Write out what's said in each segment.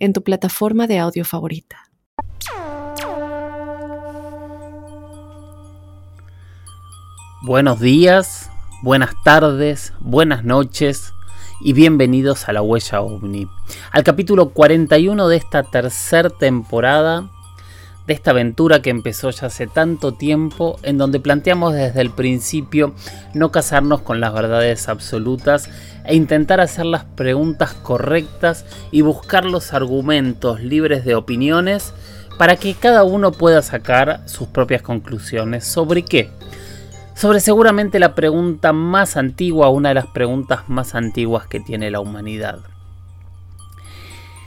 en tu plataforma de audio favorita. Buenos días, buenas tardes, buenas noches y bienvenidos a La Huella OVNI, al capítulo 41 de esta tercera temporada esta aventura que empezó ya hace tanto tiempo, en donde planteamos desde el principio no casarnos con las verdades absolutas e intentar hacer las preguntas correctas y buscar los argumentos libres de opiniones para que cada uno pueda sacar sus propias conclusiones. ¿Sobre qué? Sobre seguramente la pregunta más antigua, una de las preguntas más antiguas que tiene la humanidad.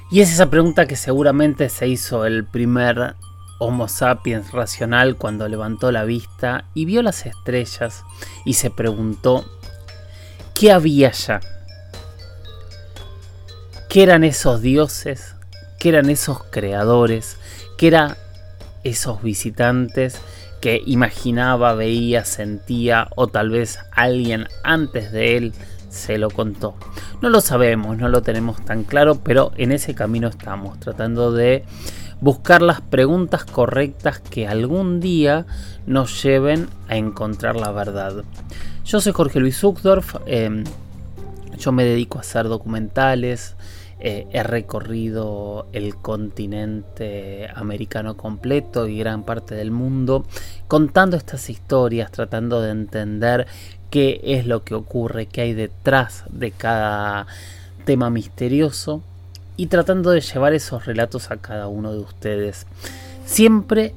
Y es esa pregunta que seguramente se hizo el primer Homo sapiens racional cuando levantó la vista y vio las estrellas y se preguntó, ¿qué había allá? ¿Qué eran esos dioses? ¿Qué eran esos creadores? ¿Qué eran esos visitantes que imaginaba, veía, sentía o tal vez alguien antes de él se lo contó? No lo sabemos, no lo tenemos tan claro, pero en ese camino estamos, tratando de buscar las preguntas correctas que algún día nos lleven a encontrar la verdad. Yo soy Jorge Luis Zuckdorf, em, yo me dedico a hacer documentales, eh, he recorrido el continente americano completo y gran parte del mundo contando estas historias, tratando de entender qué es lo que ocurre, qué hay detrás de cada tema misterioso y tratando de llevar esos relatos a cada uno de ustedes. Siempre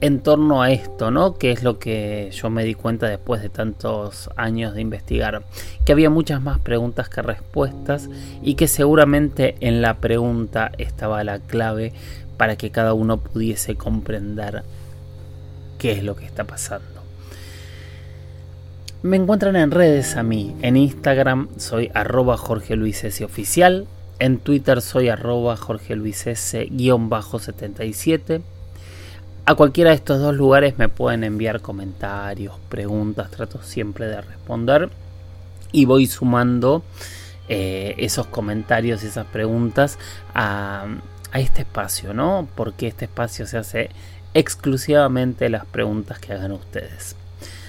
en torno a esto, ¿no? Que es lo que yo me di cuenta después de tantos años de investigar, que había muchas más preguntas que respuestas y que seguramente en la pregunta estaba la clave para que cada uno pudiese comprender qué es lo que está pasando. Me encuentran en redes a mí, en Instagram soy arroba Jorge Luis Oficial, en Twitter soy arroba Jorge Luis S-77. A cualquiera de estos dos lugares me pueden enviar comentarios, preguntas, trato siempre de responder y voy sumando eh, esos comentarios y esas preguntas a, a este espacio, ¿no? Porque este espacio se hace exclusivamente las preguntas que hagan ustedes.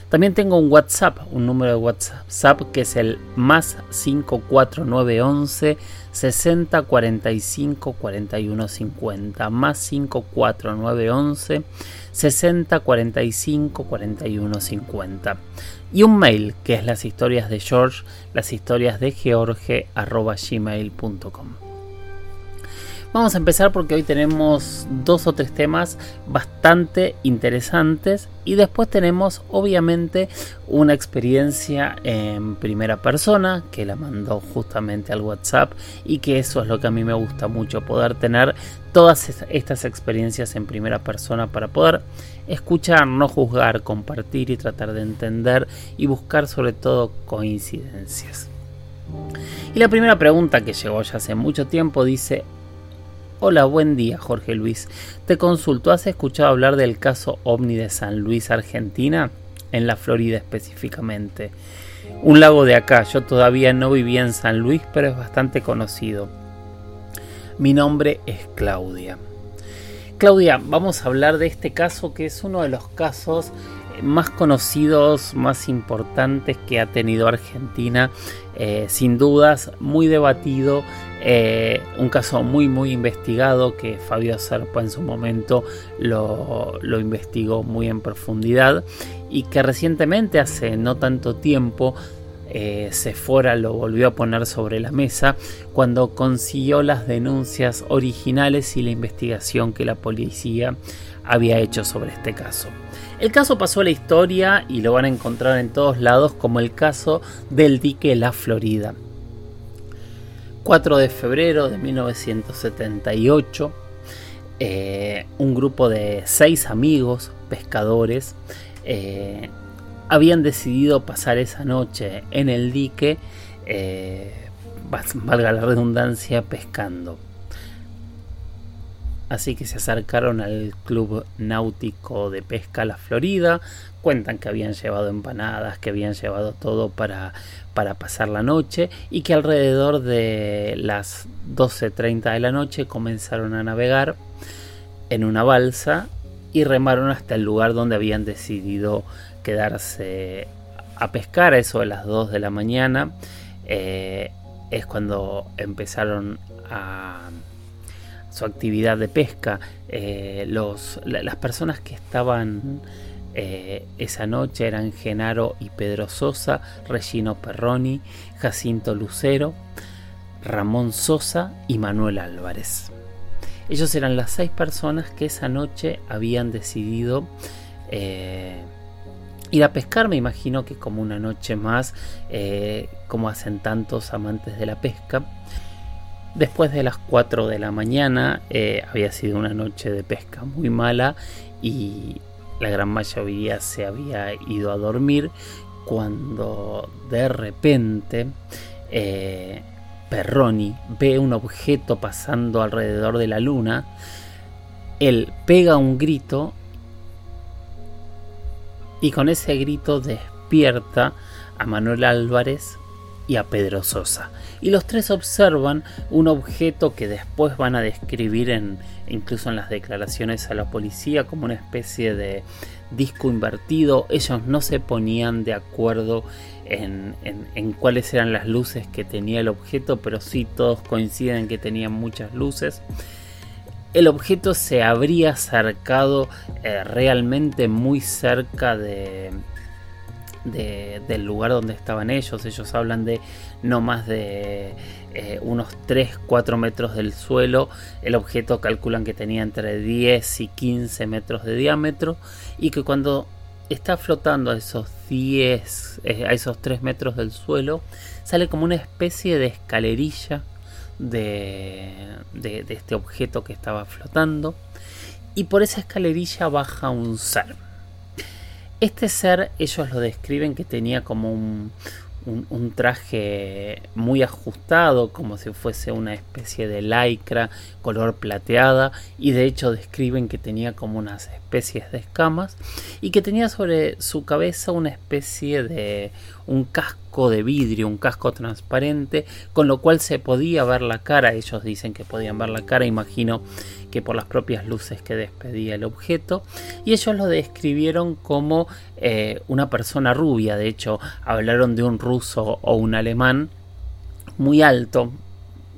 También tengo un WhatsApp, un número de WhatsApp que es el más 54911 60 45 41 50 más 54911 60 45 41 50 y un mail que es las historias de George las historias de George arroba gmail.com Vamos a empezar porque hoy tenemos dos o tres temas bastante interesantes y después tenemos obviamente una experiencia en primera persona que la mandó justamente al WhatsApp y que eso es lo que a mí me gusta mucho, poder tener todas estas experiencias en primera persona para poder escuchar, no juzgar, compartir y tratar de entender y buscar sobre todo coincidencias. Y la primera pregunta que llegó ya hace mucho tiempo dice, Hola, buen día Jorge Luis. Te consulto, ¿has escuchado hablar del caso OVNI de San Luis, Argentina? En la Florida específicamente. Un lago de acá, yo todavía no vivía en San Luis, pero es bastante conocido. Mi nombre es Claudia. Claudia, vamos a hablar de este caso que es uno de los casos más conocidos, más importantes que ha tenido Argentina, eh, sin dudas, muy debatido, eh, un caso muy muy investigado que Fabio Serpa en su momento lo, investigó muy en profundidad y que recientemente, hace no tanto tiempo, eh, Sephora lo volvió a poner sobre la mesa cuando consiguió las denuncias originales y la investigación que la policía había hecho sobre este caso. El caso pasó a la historia y lo van a encontrar en todos lados como el caso del dique La Florida. 4 de febrero de 1978, eh, un grupo de seis amigos pescadores eh, habían decidido pasar esa noche en el dique, eh, valga la redundancia, pescando. Así que se acercaron al Club Náutico de Pesca La Florida. Cuentan que habían llevado empanadas, que habían llevado todo para, para pasar la noche y que alrededor de las 12.30 de la noche comenzaron a navegar en una balsa y remaron hasta el lugar donde habían decidido quedarse a pescar eso de las 2 de la mañana. Eh, es cuando empezaron a su actividad de pesca. Eh, los, las personas que estaban eh, esa noche eran Genaro y Pedro Sosa, Regino Perroni, Jacinto Lucero, Ramón Sosa y Manuel Álvarez. Ellos eran las seis personas que esa noche habían decidido eh, ir a pescar, me imagino que como una noche más, como hacen tantos amantes de la pesca. Después de las 4 de la mañana eh, había sido una noche de pesca muy mala y la gran mayoría se había ido a dormir cuando de repente eh, Perroni ve un objeto pasando alrededor de la luna. Él pega un grito y con ese grito despierta a Manuel Álvarez y a Pedro Sosa. Y los tres observan un objeto que después van a describir en, incluso en las declaraciones a la policía como una especie de disco invertido. Ellos no se ponían de acuerdo en, en, cuáles eran las luces que tenía el objeto, pero sí todos coinciden que tenía muchas luces. El objeto se habría acercado eh, realmente muy cerca de, del lugar donde estaban ellos. Ellos hablan de no más de eh, unos 3-4 metros del suelo. El objeto calculan que tenía entre 10 y 15 metros de diámetro y que cuando está flotando a esos 10, eh, a esos 3 metros del suelo, sale como una especie de escalerilla de, de este objeto que estaba flotando. Y por esa escalerilla baja un ser. Este ser ellos lo describen que tenía como un, un, traje muy ajustado, como si fuese una especie de lycra color plateada, y de hecho describen que tenía como unas especies de escamas, y que tenía sobre su cabeza una especie de un casco de vidrio, un casco transparente, con lo cual se podía ver la cara, ellos dicen que podían ver la cara, imagino que por las propias luces que despedía el objeto, y ellos lo describieron como eh, una persona rubia, de hecho hablaron de un ruso o un alemán muy alto,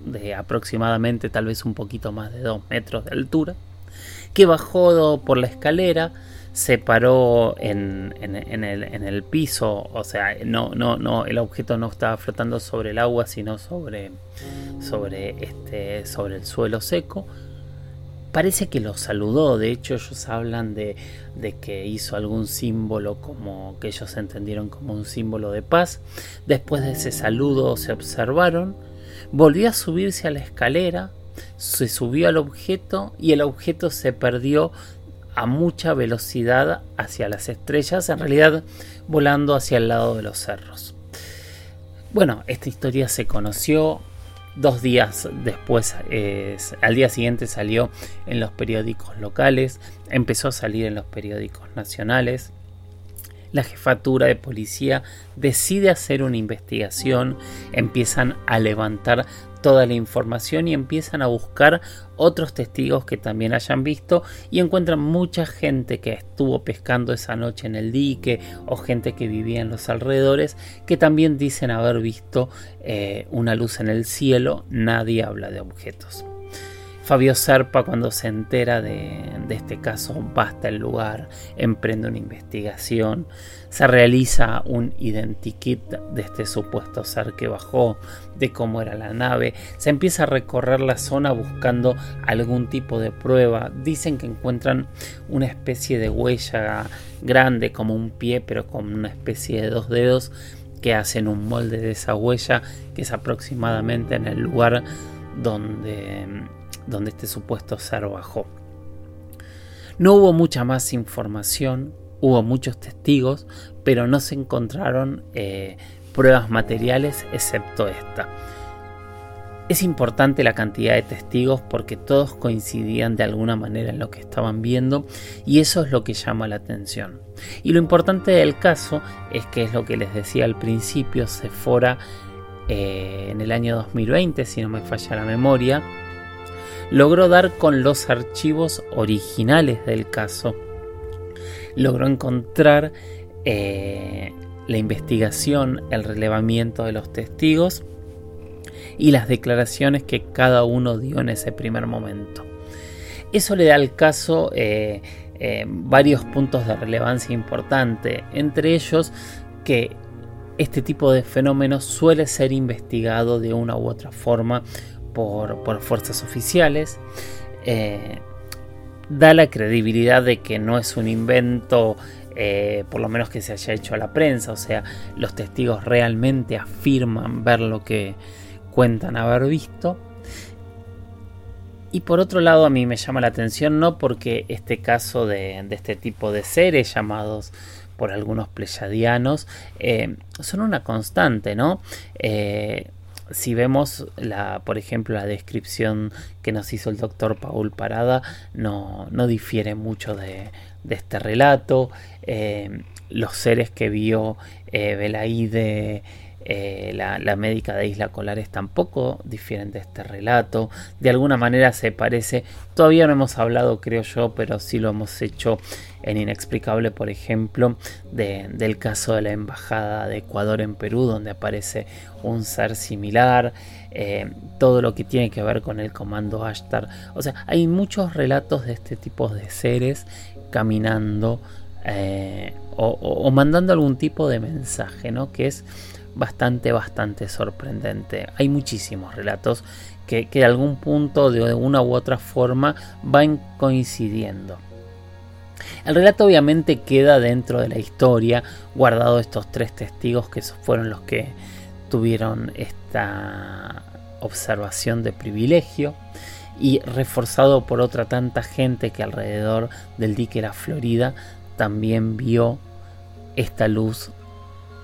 de aproximadamente tal vez un poquito más de 2 metros de altura, que bajó por la escalera, se paró en, el, piso, o sea, no, no, no, el objeto no estaba flotando sobre el agua, sino sobre, sobre, este, sobre el suelo seco, parece que lo saludó, de hecho ellos hablan de, que hizo algún símbolo como que ellos entendieron como un símbolo de paz. Después de ese saludo se observaron, volvió a subirse a la escalera, se subió al objeto y el objeto se perdió a mucha velocidad hacia las estrellas, en realidad volando hacia el lado de los cerros. Bueno, esta historia se conoció Dos días después, al día siguiente salió en los periódicos locales, empezó a salir en los periódicos nacionales. La jefatura de policía decide hacer una investigación, empiezan a levantar toda la información y empiezan a buscar otros testigos que también hayan visto y encuentran mucha gente que estuvo pescando esa noche en el dique o gente que vivía en los alrededores que también dicen haber visto eh, una luz en el cielo. Nadie habla de objetos. Fabio Serpa cuando se entera de, este caso va hasta el lugar, emprende una investigación, se realiza un identikit de este supuesto ser que bajó, de cómo era la nave, se empieza a recorrer la zona buscando algún tipo de prueba, dicen que encuentran una especie de huella grande como un pie pero con una especie de dos dedos que hacen un molde de esa huella que es aproximadamente en el lugar donde donde este supuesto ser bajó. No hubo mucha más información, hubo muchos testigos, pero no se encontraron eh, pruebas materiales excepto esta. Es importante la cantidad de testigos porque todos coincidían de alguna manera en lo que estaban viendo y eso es lo que llama la atención. Y lo importante del caso es que es lo que les decía al principio, Sephora eh, en el año 2020, si no me falla la memoria, logró dar con los archivos originales del caso, logró encontrar eh, la investigación, el relevamiento de los testigos, y las declaraciones que cada uno dio en ese primer momento. Eso le da al caso eh, eh, varios puntos de relevancia importante, entre ellos que este tipo de fenómenos suele ser investigado de una u otra forma por, fuerzas oficiales. Eh, da la credibilidad de que no es un invento por lo menos que se haya hecho a la prensa, o sea, los testigos realmente afirman ver lo que, cuentan haber visto. Y por otro lado a mí me llama la atención no porque este caso de, este tipo de seres llamados por algunos pleyadianos eh, son una constante, ¿no? Eh, si vemos la, por ejemplo, la descripción que nos hizo el doctor Paul Parada, no, no difiere mucho de, este relato. Eh, los seres que vio Belaide eh, la, médica de Isla Colares tampoco difieren de este relato. De alguna manera se parece. Todavía no hemos hablado, creo yo, pero sí lo hemos hecho en Inexplicable, por ejemplo, del caso de la Embajada de Ecuador en Perú, donde aparece un ser similar. Eh, todo lo que tiene que ver con el comando Ashtar. O sea, hay muchos relatos de este tipo de seres caminando. Eh, o, mandando algún tipo de mensaje, ¿no? Que es bastante, bastante sorprendente. Hay muchísimos relatos que, de algún punto, de una u otra forma, van coincidiendo. El relato obviamente queda dentro de la historia, guardado estos tres testigos que fueron los que tuvieron esta observación de privilegio y reforzado por otra tanta gente que alrededor del dique La Florida también vio esta luz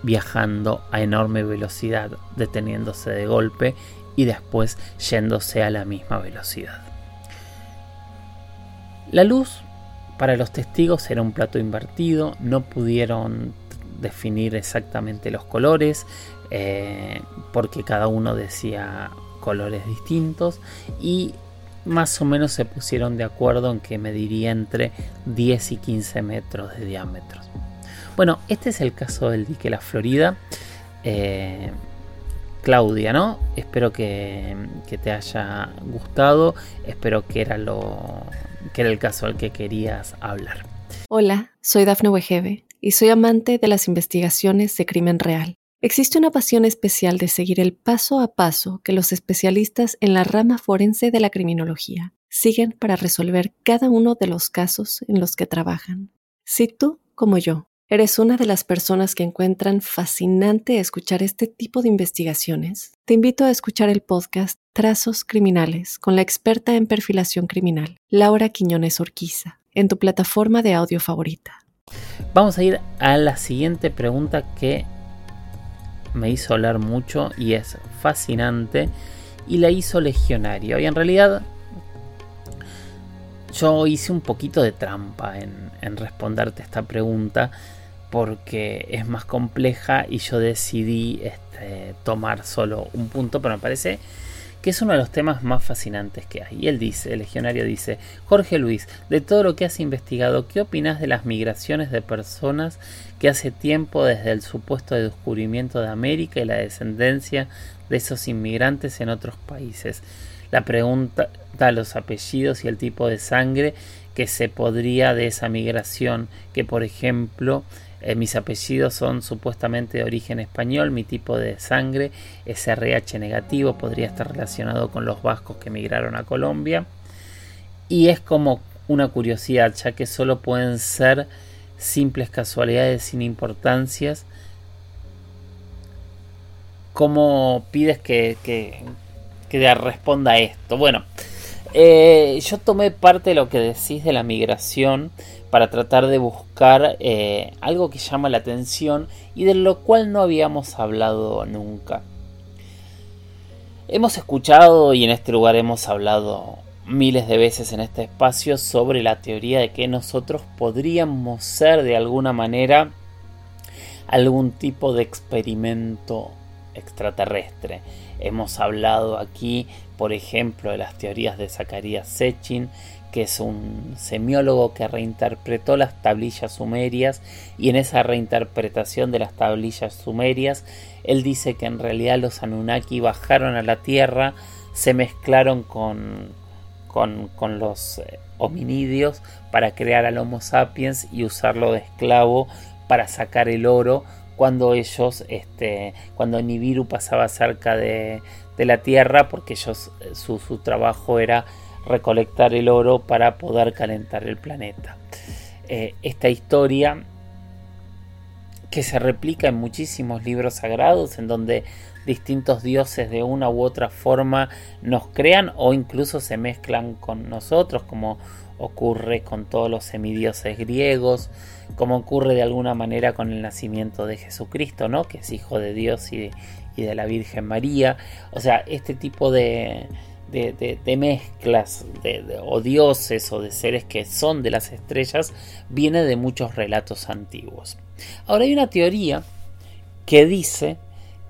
viajando a enorme velocidad, deteniéndose de golpe y después yéndose a la misma velocidad. La luz para los testigos era un plato invertido, no pudieron definir exactamente los colores eh, porque cada uno decía colores distintos y más o menos se pusieron de acuerdo en que mediría entre 10 y 15 metros de diámetro. Bueno, este es el caso del dique La Florida. Eh, Claudia, ¿no? Espero que, te haya gustado. Espero que era lo que era el caso al que querías hablar. Hola, soy Dafne Wegebe y soy amante de las investigaciones de crimen real. Existe una pasión especial de seguir el paso a paso que los especialistas en la rama forense de la criminología siguen para resolver cada uno de los casos en los que trabajan. Si tú, como yo, ¿Eres una de las personas que encuentran fascinante escuchar este tipo de investigaciones? Te invito a escuchar el podcast Trazos Criminales con la experta en perfilación criminal, Laura Quiñones Orquiza, en tu plataforma de audio favorita. Vamos a ir a la siguiente pregunta que me hizo hablar mucho y es fascinante y la hizo Legionario. Y en realidad yo hice un poquito de trampa en, en responderte esta pregunta porque es más compleja y yo decidí este, tomar solo un punto, pero me parece que es uno de los temas más fascinantes que hay. Y él dice, el legionario dice, Jorge Luis, de todo lo que has investigado, ¿qué opinas de las migraciones de personas que hace tiempo desde el supuesto descubrimiento de América y la descendencia de esos inmigrantes en otros países? La pregunta da los apellidos y el tipo de sangre que se podría de esa migración, que por ejemplo eh, mis apellidos son supuestamente de origen español, mi tipo de sangre es RH negativo, podría estar relacionado con los vascos que emigraron a Colombia. Y es como una curiosidad, ya que solo pueden ser simples casualidades sin importancias. ¿Cómo pides que, que, responda esto? Bueno, eh, yo tomé parte de lo que decís de la migración para tratar de buscar eh, algo que llama la atención y de lo cual no habíamos hablado nunca. Hemos escuchado y en este lugar hemos hablado miles de veces en este espacio sobre la teoría de que nosotros podríamos ser de alguna manera algún tipo de experimento extraterrestre. Hemos hablado aquí, por ejemplo, de las teorías de Zacarías Sechin, que es un semiólogo que reinterpretó las tablillas sumerias y en esa reinterpretación de las tablillas sumerias, él dice que en realidad los Anunnaki bajaron a la Tierra, se mezclaron con, con, con los eh, hominidios para crear al Homo sapiens y usarlo de esclavo para sacar el oro cuando ellos, este, cuando Nibiru pasaba cerca de, la Tierra, porque ellos, eh, su, trabajo era recolectar el oro para poder calentar el planeta. Eh, esta historia que se replica en muchísimos libros sagrados en donde distintos dioses de una u otra forma nos crean o incluso se mezclan con nosotros como ocurre con todos los semidioses griegos, como ocurre de alguna manera con el nacimiento de Jesucristo, ¿no? que es hijo de Dios y de, la Virgen María. O sea, este tipo de, de, mezclas de, o dioses o de seres que son de las estrellas viene de muchos relatos antiguos. Ahora hay una teoría que dice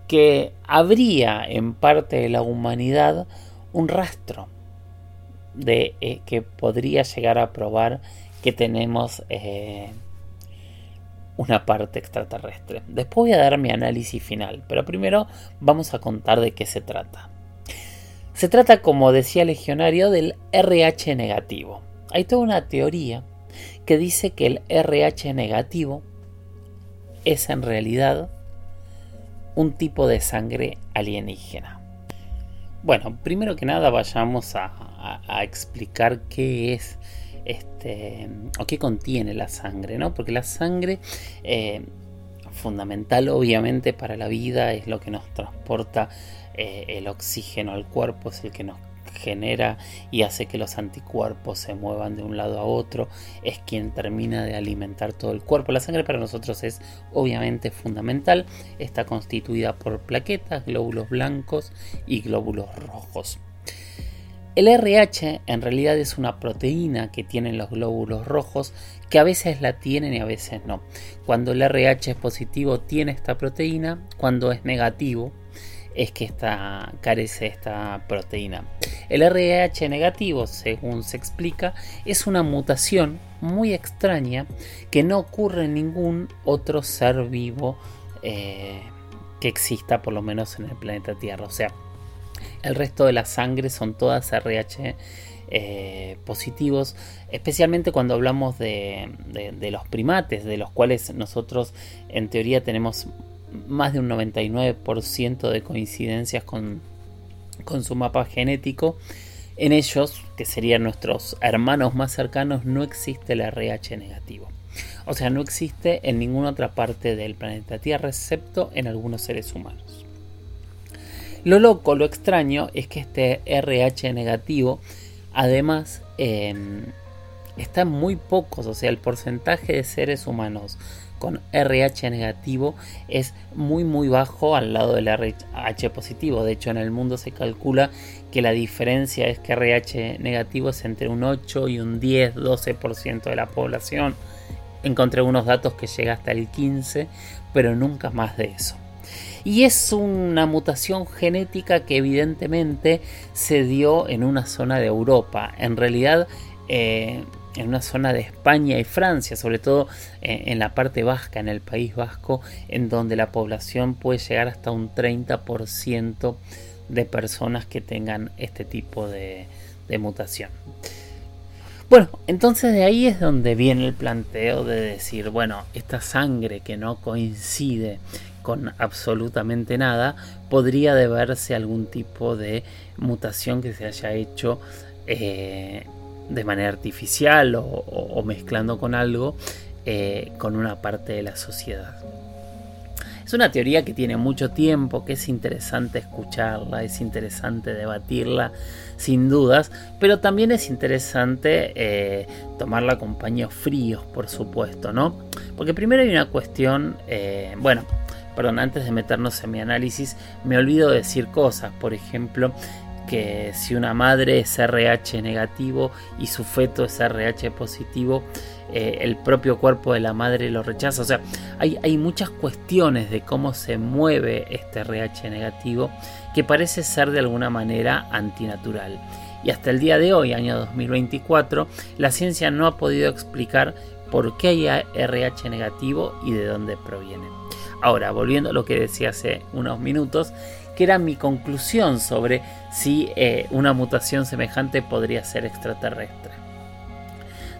que habría en parte de la humanidad un rastro de eh, que podría llegar a probar que tenemos eh, una parte extraterrestre. Después voy a dar mi análisis final, pero primero vamos a contar de qué se trata. Se trata, como decía Legionario, del RH negativo. Hay toda una teoría que dice que el RH negativo es en realidad un tipo de sangre alienígena. Bueno, primero que nada vayamos a, explicar qué es este o qué contiene la sangre, ¿no? Porque la sangre eh, fundamental obviamente para la vida es lo que nos transporta eh, el oxígeno al cuerpo, es el que nos genera y hace que los anticuerpos se muevan de un lado a otro, es quien termina de alimentar todo el cuerpo. La sangre para nosotros es obviamente fundamental, está constituida por plaquetas, glóbulos blancos y glóbulos rojos. El RH en realidad es una proteína que tienen los glóbulos rojos que a veces la tienen y a veces no. Cuando el RH es positivo tiene esta proteína, cuando es negativo es que carece esta proteína. El RH negativo, según se explica, es una mutación muy extraña que no ocurre en ningún otro ser vivo eh, que exista, por lo menos en el planeta Tierra. O sea, el resto de la sangre son todas RH eh, positivos, especialmente cuando hablamos de, los primates, de los cuales nosotros en teoría tenemos más de un 99% de coincidencias con, con su mapa genético. En ellos, que serían nuestros hermanos más cercanos, no existe el RH negativo. O sea, no existe en ninguna otra parte del planeta Tierra, excepto en algunos seres humanos. Lo loco, lo extraño, es que este RH negativo, además, em, está en muy pocos, o sea, el porcentaje de seres humanos con RH negativo es muy muy bajo al lado del RH positivo. De hecho, en el mundo se calcula que la diferencia es que RH negativo es entre un 8 y un 10, 12% de la población. Encontré unos datos que llega hasta el 15, pero nunca más de eso. Y es una mutación genética que evidentemente se dio en una zona de Europa. En realidad, eh, en una zona de España y Francia, sobre todo eh, en la parte vasca, en el País Vasco, en donde la población puede llegar hasta un 30% de personas que tengan este tipo de, de mutación. Bueno, entonces de ahí es donde viene el planteo de decir, bueno, esta sangre que no coincide con absolutamente nada, podría deberse a algún tipo de mutación que se haya hecho eh, de manera artificial o, mezclando con algo, eh, con una parte de la sociedad. Es una teoría que tiene mucho tiempo, que es interesante escucharla, es interesante debatirla, sin dudas, pero también es interesante eh, tomarla con paños fríos, por supuesto, ¿no? Porque primero hay una cuestión, bueno, perdón, antes de meternos en mi análisis, me olvido de decir cosas, por ejemplo, que si una madre es RH negativo y su feto es RH positivo, eh, el propio cuerpo de la madre lo rechaza. O sea, hay, hay, muchas cuestiones de cómo se mueve este RH negativo que parece ser de alguna manera antinatural. Y hasta el día de hoy, año 2024, la ciencia no ha podido explicar por qué hay RH negativo y de dónde proviene. Ahora, volviendo a lo que decía hace unos minutos, que era mi conclusión sobre si eh, una mutación semejante podría ser extraterrestre.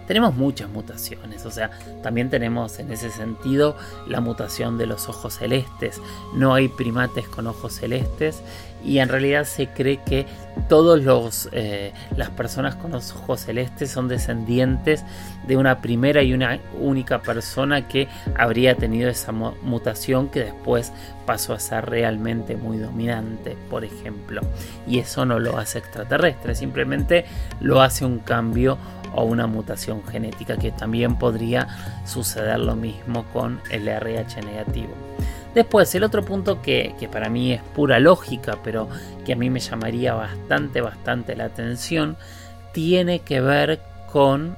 Tenemos muchas mutaciones, o sea, también tenemos en ese sentido la mutación de los ojos celestes. No hay primates con ojos celestes y en realidad se cree que todas eh, las personas con los ojos celestes son descendientes de una primera y una única persona que habría tenido esa mutación que después pasó a ser realmente muy dominante, por ejemplo. Y eso no lo hace extraterrestre, simplemente lo hace un cambio o una mutación genética que también podría suceder lo mismo con el RH negativo. Después, el otro punto que, para mí es pura lógica, pero que a mí me llamaría bastante, bastante la atención, tiene que ver con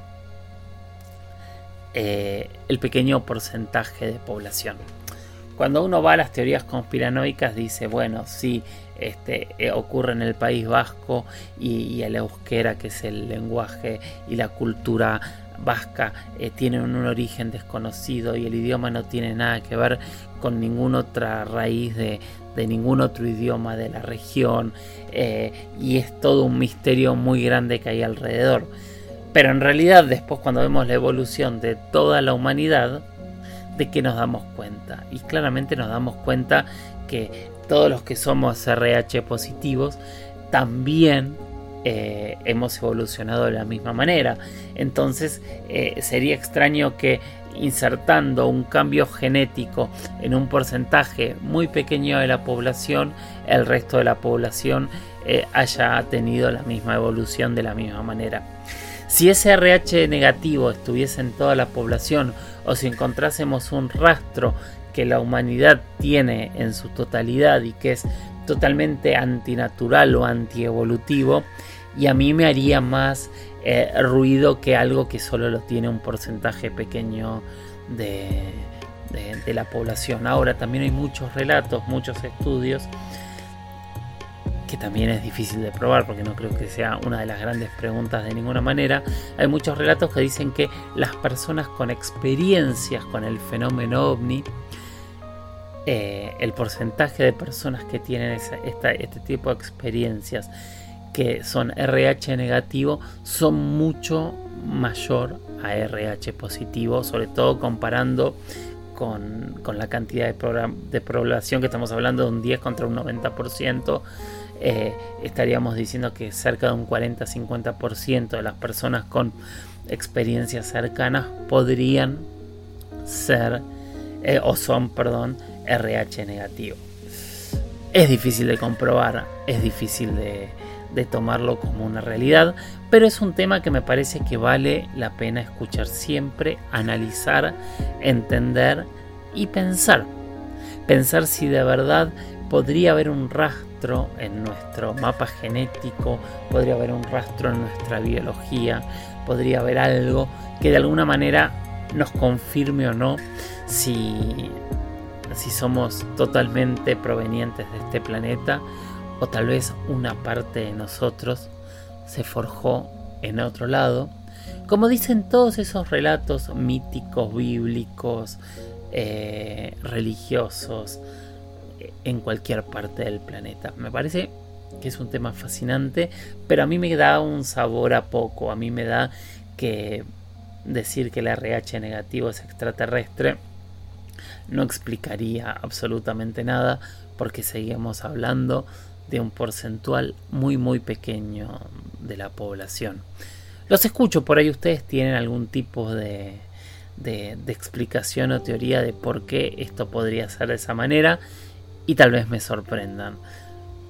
eh, el pequeño porcentaje de población. Cuando uno va a las teorías conspiranoicas dice, bueno, sí, este, eh, ocurre en el País Vasco y, el euskera, que es el lenguaje y la cultura vasca, eh, tienen un origen desconocido y el idioma no tiene nada que ver con ninguna otra raíz de, ningún otro idioma de la región eh, y es todo un misterio muy grande que hay alrededor. Pero en realidad después cuando vemos la evolución de toda la humanidad, de que nos damos cuenta. Y claramente nos damos cuenta que todos los que somos RH positivos también eh, hemos evolucionado de la misma manera. Entonces eh, sería extraño que insertando un cambio genético en un porcentaje muy pequeño de la población, el resto de la población eh, haya tenido la misma evolución de la misma manera. Si ese RH negativo estuviese en toda la población o si encontrásemos un rastro que la humanidad tiene en su totalidad y que es totalmente antinatural o antievolutivo, y a mí me haría más eh, ruido que algo que solo lo tiene un porcentaje pequeño de, de, la población. Ahora también hay muchos relatos, muchos estudios que también es difícil de probar porque no creo que sea una de las grandes preguntas de ninguna manera. Hay muchos relatos que dicen que las personas con experiencias con el fenómeno ovni, eh, el porcentaje de personas que tienen este tipo de experiencias que son RH negativo son mucho mayor a RH positivo, sobre todo comparando con, la cantidad de, de, población que estamos hablando de un 10 contra un 90%. Eh, estaríamos diciendo que cerca de un 40-50% de las personas con experiencias cercanas podrían ser eh, o son, perdón, RH negativo. Es difícil de comprobar, es difícil de, de tomarlo como una realidad, pero es un tema que me parece que vale la pena escuchar siempre, analizar, entender y pensar. Pensar si de verdad podría haber un rastro en nuestro mapa genético, podría haber un rastro en nuestra biología, podría haber algo que de alguna manera nos confirme o no si, si somos totalmente provenientes de este planeta o tal vez una parte de nosotros se forjó en otro lado, como dicen todos esos relatos míticos, bíblicos, eh, religiosos, en cualquier parte del planeta. Me parece que es un tema fascinante, pero a mí me da un sabor a poco, a mí me da que decir que el RH negativo es extraterrestre no explicaría absolutamente nada porque seguimos hablando de un porcentual muy muy pequeño de la población. Los escucho por ahí, ustedes tienen algún tipo de, de, explicación o teoría de por qué esto podría ser de esa manera y tal vez me sorprendan.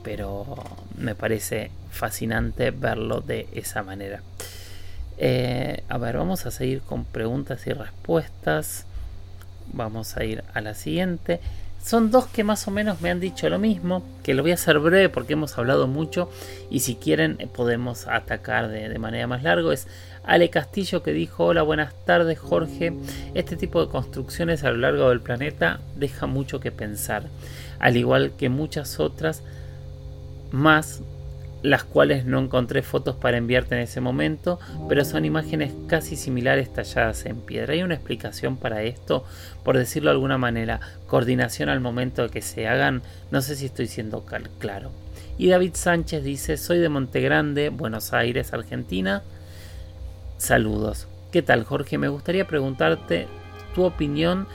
Pero me parece fascinante verlo de esa manera. Eh, a ver, vamos a seguir con preguntas y respuestas. Vamos a ir a la siguiente. Son dos que más o menos me han dicho lo mismo, que lo voy a hacer breve porque hemos hablado mucho y si quieren podemos atacar de, de manera más larga. Es Ale Castillo que dijo, hola, buenas tardes Jorge, este tipo de construcciones a lo largo del planeta deja mucho que pensar, al igual que muchas otras más las cuales no encontré fotos para enviarte en ese momento, pero son imágenes casi similares talladas en piedra. ¿Hay una explicación para esto? Por decirlo de alguna manera, coordinación al momento de que se hagan, no sé si estoy siendo claro. Y David Sánchez dice, soy de Montegrande, Buenos Aires, Argentina. Saludos. ¿Qué tal Jorge? Me gustaría preguntarte tu opinión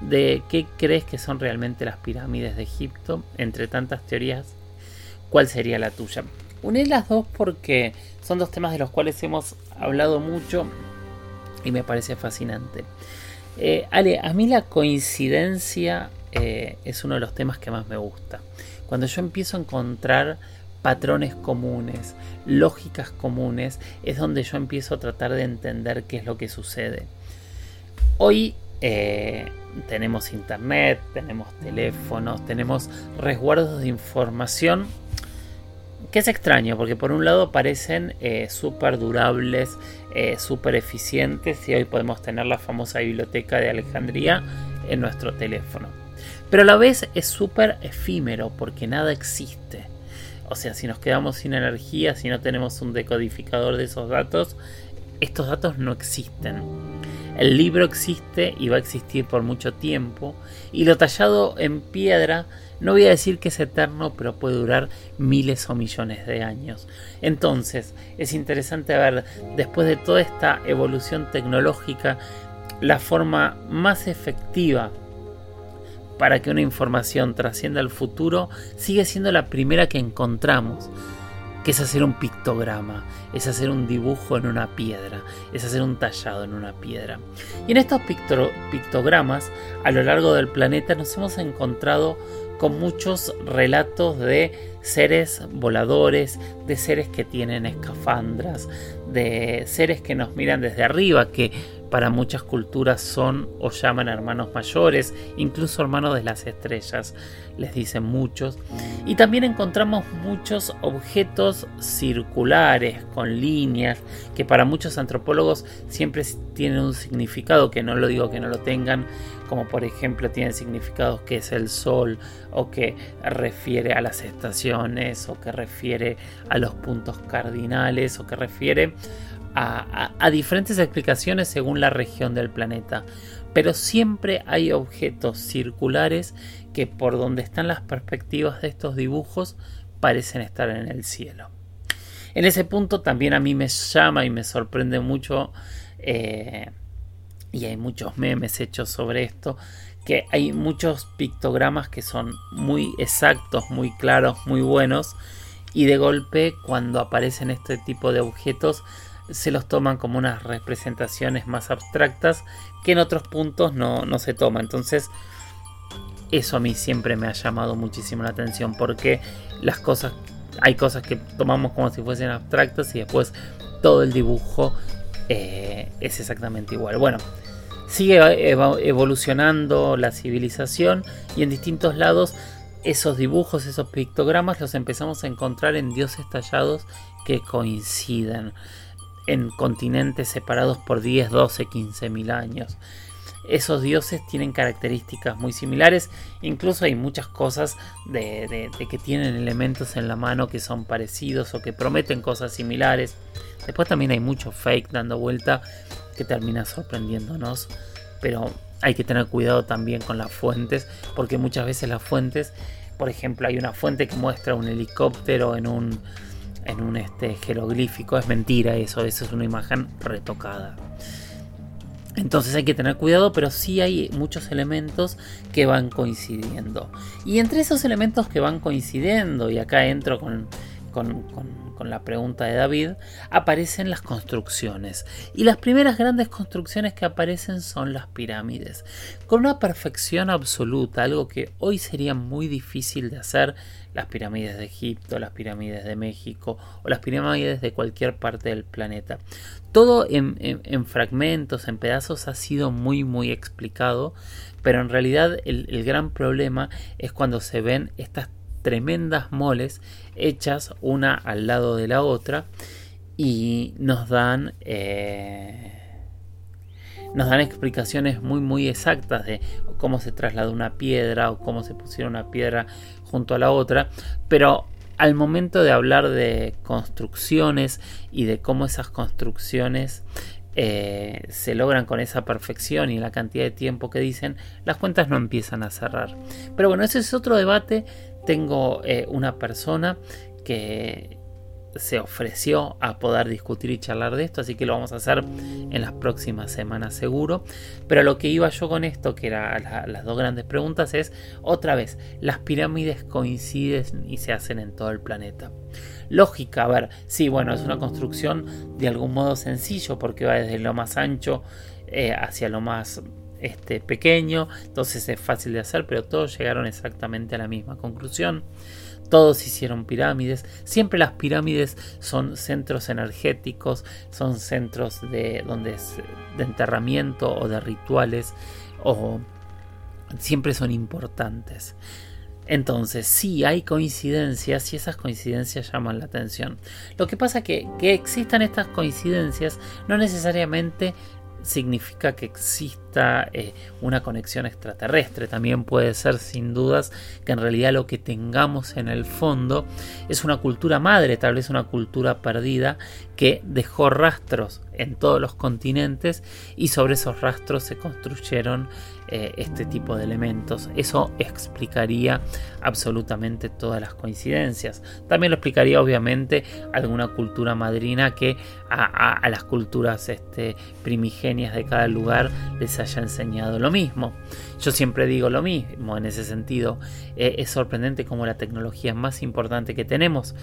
de qué crees que son realmente las pirámides de Egipto, entre tantas teorías ¿Cuál sería la tuya? Uní las dos porque son dos temas de los cuales hemos hablado mucho y me parece fascinante. Eh, Ale, a mí la coincidencia eh, es uno de los temas que más me gusta. Cuando yo empiezo a encontrar patrones comunes, lógicas comunes, es donde yo empiezo a tratar de entender qué es lo que sucede. Hoy eh, tenemos internet, tenemos teléfonos, tenemos resguardos de información que es extraño, porque por un lado parecen eh, súper durables, eh, súper eficientes, y hoy podemos tener la famosa biblioteca de Alejandría en nuestro teléfono. Pero a la vez es súper efímero, porque nada existe. O sea, si nos quedamos sin energía, si no tenemos un decodificador de esos datos, estos datos no existen. El libro existe y va a existir por mucho tiempo, y lo tallado en piedra no voy a decir que es eterno, pero puede durar miles o millones de años. Entonces, es interesante ver, después de toda esta evolución tecnológica, la forma más efectiva para que una información trascienda al futuro sigue siendo la primera que encontramos que es hacer un pictograma, es hacer un dibujo en una piedra, es hacer un tallado en una piedra. Y en estos pictogramas, a lo largo del planeta, nos hemos encontrado con muchos relatos de seres voladores, de seres que tienen escafandras, de seres que nos miran desde arriba, que para muchas culturas son o llaman hermanos mayores, incluso hermanos de las estrellas, les dicen muchos. Y también encontramos muchos objetos circulares, con líneas, que para muchos antropólogos siempre tienen un significado, que no lo digo que no lo tengan, como por ejemplo tienen significados que es el sol, o que refiere a las estaciones, o que refiere a los puntos cardinales, o que refiere a, diferentes explicaciones según la región del planeta, pero siempre hay objetos circulares que por donde están las perspectivas de estos dibujos parecen estar en el cielo. En ese punto también a mí me llama y me sorprende mucho, eh, y hay muchos memes hechos sobre esto, que hay muchos pictogramas que son muy exactos, muy claros, muy buenos, y de golpe cuando aparecen este tipo de objetos se los toman como unas representaciones más abstractas que en otros puntos no, se toma. Entonces, eso a mí siempre me ha llamado muchísimo la atención porque las cosas, hay cosas que tomamos como si fuesen abstractas y después todo el dibujo eh, es exactamente igual. Bueno, sigue evolucionando la civilización y en distintos lados esos dibujos, esos pictogramas los empezamos a encontrar en dioses tallados que coinciden en continentes separados por 10, 12, 15 mil años. Esos dioses tienen características muy similares, incluso hay muchas cosas de, que tienen elementos en la mano que son parecidos o que prometen cosas similares. Después también hay mucho fake dando vuelta que termina sorprendiéndonos, pero hay que tener cuidado también con las fuentes, porque muchas veces las fuentes, por ejemplo, hay una fuente que muestra un helicóptero en un en un este, jeroglífico. Es mentira eso, eso es una imagen retocada. Entonces hay que tener cuidado, pero sí hay muchos elementos que van coincidiendo. Y entre esos elementos que van coincidiendo, y acá entro con, con, la pregunta de David, aparecen las construcciones. Y las primeras grandes construcciones que aparecen son las pirámides. Con una perfección absoluta, algo que hoy sería muy difícil de hacer, las pirámides de Egipto, las pirámides de México o las pirámides de cualquier parte del planeta. Todo en, fragmentos, en pedazos, ha sido muy, muy explicado, pero en realidad el gran problema es cuando se ven estas tremendas moles hechas una al lado de la otra y nos dan eh, nos dan explicaciones muy muy exactas de cómo se trasladó una piedra o cómo se pusieron una piedra junto a la otra pero al momento de hablar de construcciones y de cómo esas construcciones eh, se logran con esa perfección y la cantidad de tiempo que dicen, las cuentas no empiezan a cerrar. Pero bueno, ese es otro debate tengo eh, una persona que se ofreció a poder discutir y charlar de esto, así que lo vamos a hacer en las próximas semanas seguro. Pero lo que iba yo con esto, que eran las dos grandes preguntas, es otra vez, las pirámides coinciden y se hacen en todo el planeta. Lógica, a ver, sí, bueno, es una construcción de algún modo sencillo porque va desde lo más ancho eh, hacia lo más este, pequeño, entonces es fácil de hacer, pero todos llegaron exactamente a la misma conclusión. Todos hicieron pirámides. Siempre las pirámides son centros energéticos, son centros de, donde de enterramiento o de rituales, o siempre son importantes. Entonces, sí hay coincidencias y esas coincidencias llaman la atención. Lo que pasa que que existan estas coincidencias no necesariamente significa que exista eh, una conexión extraterrestre. También puede ser sin dudas que en realidad lo que tengamos en el fondo es una cultura madre, tal vez una cultura perdida que dejó rastros en todos los continentes y sobre esos rastros se construyeron eh, este tipo de elementos. Eso explicaría absolutamente todas las coincidencias. También lo explicaría obviamente alguna cultura madrina que a, las culturas este, primigenias de cada lugar les haya enseñado lo mismo. Yo siempre digo lo mismo en ese sentido. Eh, es sorprendente como la tecnología más importante que tenemos,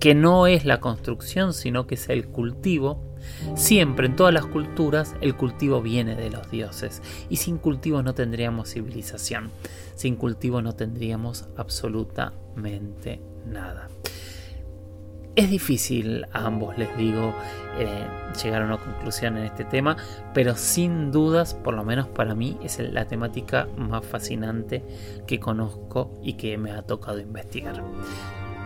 que no es la construcción, sino que es el cultivo, Siempre en todas las culturas el cultivo viene de los dioses y sin cultivo no tendríamos civilización, sin cultivo no tendríamos absolutamente nada. Es difícil a ambos, les digo, eh, llegar a una conclusión en este tema, pero sin dudas, por lo menos para mí, es la temática más fascinante que conozco y que me ha tocado investigar.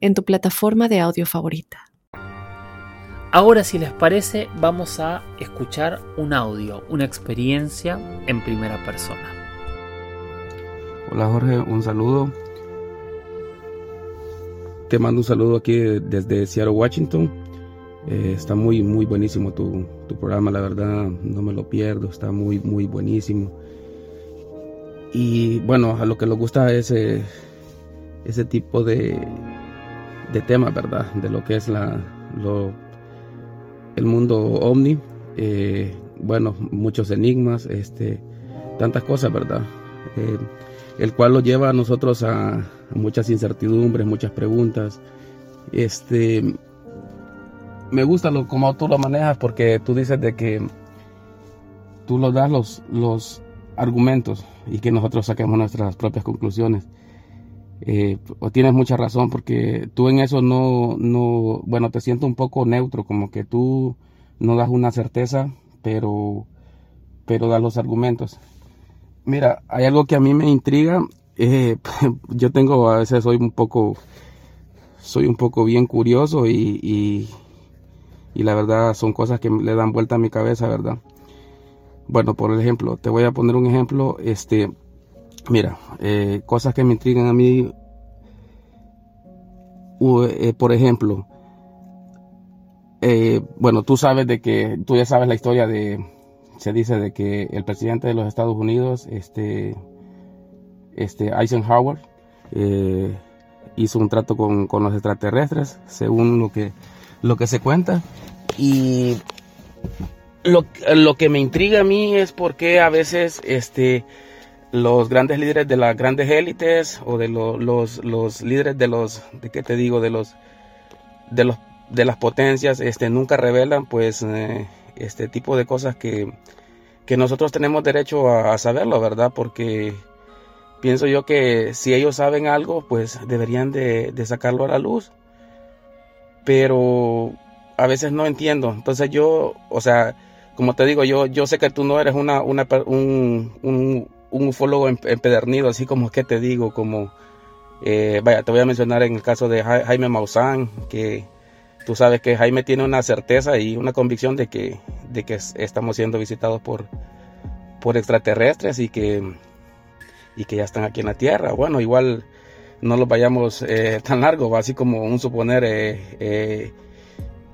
en tu plataforma de audio favorita. Ahora si les parece vamos a escuchar un audio, una experiencia en primera persona. Hola Jorge, un saludo. Te mando un saludo aquí desde Seattle, Washington. Eh, está muy, muy buenísimo tu, programa, la verdad, no me lo pierdo, está muy, muy buenísimo. Y bueno, a lo que nos gusta ese, ese tipo de, de temas, ¿verdad? De lo que es la, el mundo ovni, eh, bueno, muchos enigmas, este, tantas cosas, ¿verdad? Eh, el cual lo lleva a nosotros a, muchas incertidumbres, muchas preguntas. Este, me gusta lo, como tú lo manejas porque tú dices de que tú lo das los, los argumentos y que nosotros saquemos nuestras propias conclusiones. Eh, tienes mucha razón porque tú en eso no, no, bueno, te siento un poco neutro, como que tú no das una certeza, pero, pero das los argumentos. Mira, hay algo que a mí me intriga. Eh, yo tengo, a veces soy un poco, soy un poco bien curioso y, y, y la verdad son cosas que le dan vuelta a mi cabeza, ¿verdad? Bueno, por ejemplo, te voy a poner un ejemplo, este, Mira, eh, cosas que me intrigan a mí, eh, por ejemplo, eh, bueno, tú sabes de que, tú ya sabes la historia de, se dice de que el presidente de los Estados Unidos, este, este Eisenhower, hizo un trato con, con, los extraterrestres, según lo que, lo que se cuenta. Y lo, lo que me intriga a mí es porque a veces, este, los grandes líderes de las grandes élites o de los, los, líderes de los, de qué te digo, de los, de los, de las potencias, este, nunca revelan, pues, eh, este tipo de cosas que, que nosotros tenemos derecho a, saberlo, ¿verdad? Porque pienso yo que si ellos saben algo, pues deberían de, de sacarlo a la luz. Pero a veces no entiendo. Entonces yo, o sea, como te digo, yo, yo sé que tú no eres una, una un, un un ufólogo empedernido, así como que te digo, como, eh, vaya, te voy a mencionar en el caso de Jaime Maussan, que tú sabes que Jaime tiene una certeza y una convicción de que, de que estamos siendo visitados por, por extraterrestres y que, y que ya están aquí en la Tierra. Bueno, igual no los vayamos eh, tan largo, así como un suponer eh, eh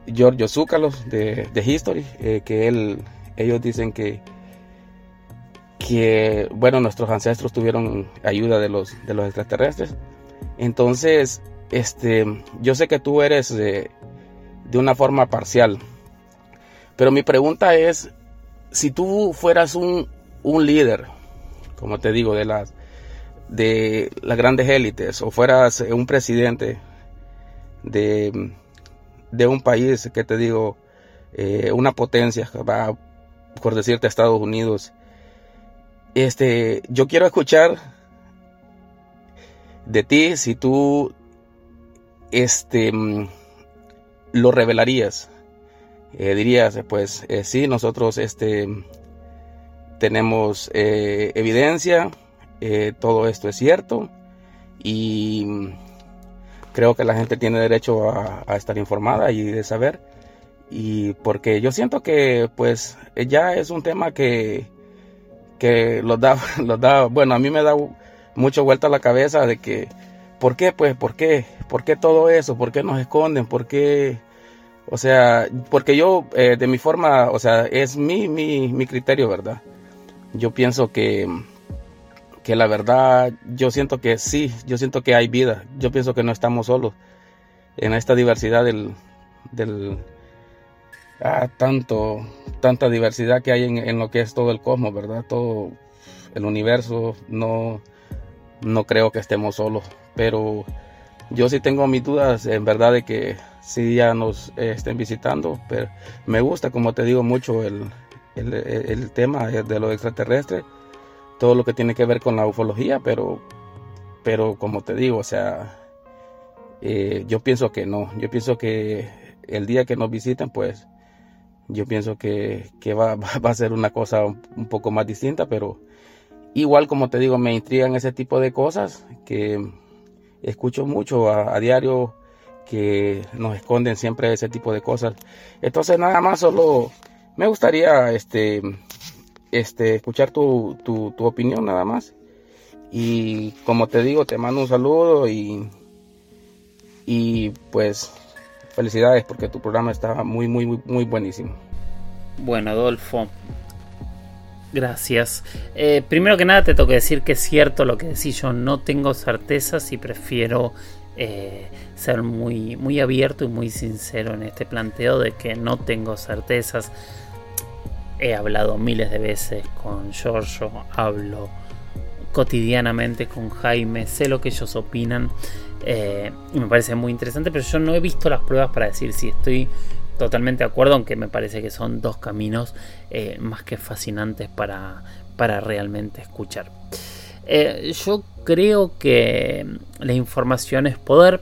Giorgio Zúcalos de, de History, que él, ellos dicen que que, bueno, nuestros ancestros tuvieron ayuda de los, de los extraterrestres. Entonces, este, yo sé que tú eres de, de una forma parcial, pero mi pregunta es, si tú fueras un, un líder, como te digo, de las, de las grandes élites, o fueras un presidente de, de un país, que te digo, eh, una potencia, por decirte Estados Unidos, este, yo quiero escuchar de ti si tú este mm, lo revelarías. Eh, dirías, pues eh, sí, nosotros este tenemos eh, evidencia, todo esto es cierto y creo que la gente tiene derecho a, a, estar informada y de saber y porque yo siento que pues ya es un tema que que los da, los da, bueno, a mí me da mucho vuelta la cabeza de que, ¿por qué? Pues, ¿por qué? ¿Por qué todo eso? ¿Por qué nos esconden? ¿Por qué? O sea, porque yo, eh, de mi forma, o sea, es mi, mi, mi criterio, ¿verdad? Yo pienso que, que la verdad, yo siento que sí, yo siento que hay vida. Yo pienso que no estamos solos en esta diversidad del, del, ah, tanto, tanta diversidad que hay en, lo que es todo el cosmos, ¿verdad? Todo el universo, no, no creo que estemos solos, pero yo sí tengo mis dudas, en verdad, de que sí ya nos estén visitando, pero me gusta, como te digo, mucho el, el, tema de lo extraterrestre, todo lo que tiene que ver con la ufología, pero, pero como te digo, o sea, eh, yo pienso que no, yo pienso que el día que nos visiten, pues yo pienso que, va, va, a ser una cosa un poco más distinta, pero igual como te digo, me intrigan ese tipo de cosas que escucho mucho a, diario que nos esconden siempre ese tipo de cosas. Entonces nada más solo me gustaría este, este, escuchar tu, tu, tu opinión nada más. Y como te digo, te mando un saludo y, y pues felicidades porque tu programa está muy, muy, muy, muy buenísimo. Bueno, Adolfo, gracias. Eh, primero que nada te tengo que decir que es cierto lo que decís, yo no tengo certezas y prefiero eh, ser muy, muy abierto y muy sincero en este planteo de que no tengo certezas. He hablado miles de veces con Giorgio, hablo cotidianamente con Jaime, sé lo que ellos opinan eh, y me parece muy interesante, pero yo no he visto las pruebas para decir si estoy totalmente de acuerdo, aunque me parece que son dos caminos eh, más que fascinantes para, para realmente escuchar. Eh, yo creo que la información es poder,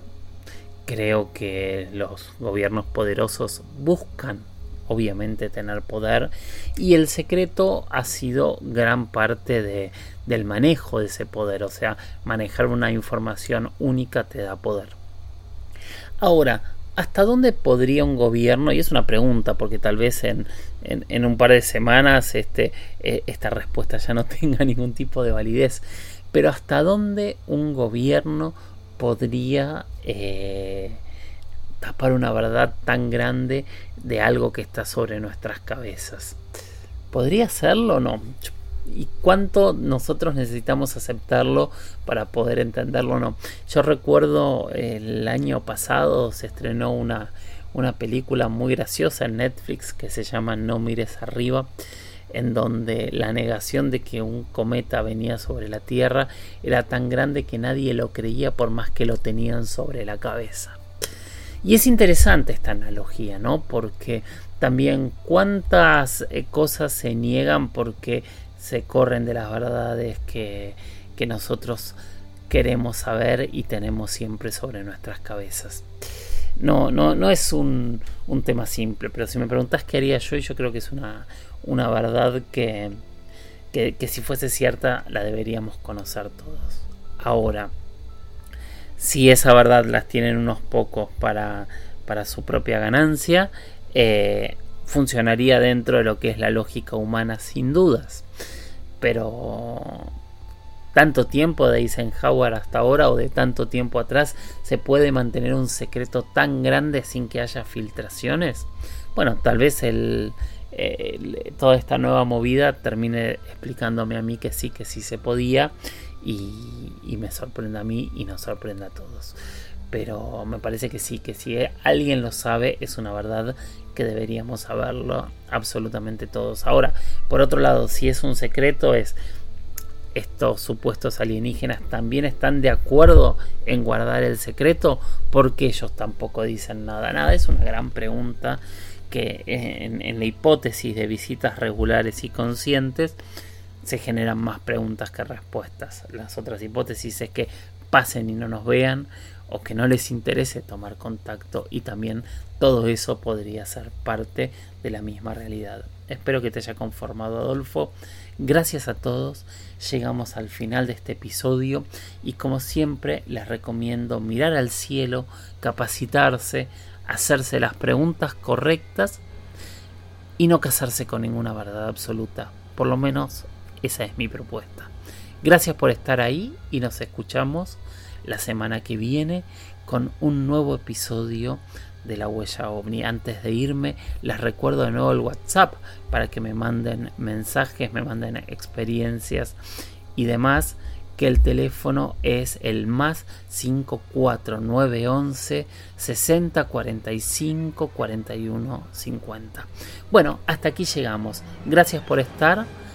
creo que los gobiernos poderosos buscan obviamente tener poder y el secreto ha sido gran parte de, del manejo de ese poder, o sea, manejar una información única te da poder. Ahora, ¿hasta dónde podría un gobierno? Y es una pregunta, porque tal vez en, en, un par de semanas este, eh, esta respuesta ya no tenga ningún tipo de validez, pero ¿hasta dónde un gobierno podría eh, tapar una verdad tan grande de algo que está sobre nuestras cabezas. ¿Podría serlo o no? ¿Y cuánto nosotros necesitamos aceptarlo para poder entenderlo o no? Yo recuerdo el año pasado se estrenó una, una película muy graciosa en Netflix que se llama No mires arriba en donde la negación de que un cometa venía sobre la Tierra era tan grande que nadie lo creía por más que lo tenían sobre la cabeza. Y es interesante esta analogía, ¿no? Porque también cuántas eh, cosas se niegan porque se corren de las verdades que, que nosotros queremos saber y tenemos siempre sobre nuestras cabezas. No, no, no es un, un tema simple, pero si me preguntas qué haría yo, yo creo que es una, una verdad que, que, que si fuese cierta la deberíamos conocer todos. Ahora, si esa verdad las tienen unos pocos para, para su propia ganancia, eh, funcionaría dentro de lo que es la lógica humana sin dudas. Pero tanto tiempo de Eisenhower hasta ahora o de tanto tiempo atrás se puede mantener un secreto tan grande sin que haya filtraciones. Bueno, tal vez toda esta nueva movida termine explicándome a mí que sí, que sí se podía y, me sorprende a mí y nos sorprende a todos. Pero me parece que sí, que si alguien lo sabe es una verdad que deberíamos saberlo absolutamente todos. Ahora, por otro lado, si es un secreto es estos supuestos alienígenas también están de acuerdo en guardar el secreto porque ellos tampoco dicen nada. Nada, es una gran pregunta que en, en la hipótesis de visitas regulares y conscientes se generan más preguntas que respuestas. Las otras hipótesis es que pasen y no nos vean o que no les interese tomar contacto y también todo eso podría ser parte de la misma realidad. Espero que te haya conformado Adolfo. Gracias a todos. Llegamos al final de este episodio y como siempre les recomiendo mirar al cielo, capacitarse, hacerse las preguntas correctas y no casarse con ninguna verdad absoluta. Por lo menos esa es mi propuesta. Gracias por estar ahí y nos escuchamos la semana que viene con un nuevo episodio de la huella ovni. Antes de irme, les recuerdo de nuevo el WhatsApp para que me manden mensajes, me manden experiencias y demás. Que el teléfono es el más 54911 60 45 41 50. Bueno, hasta aquí llegamos. Gracias por estar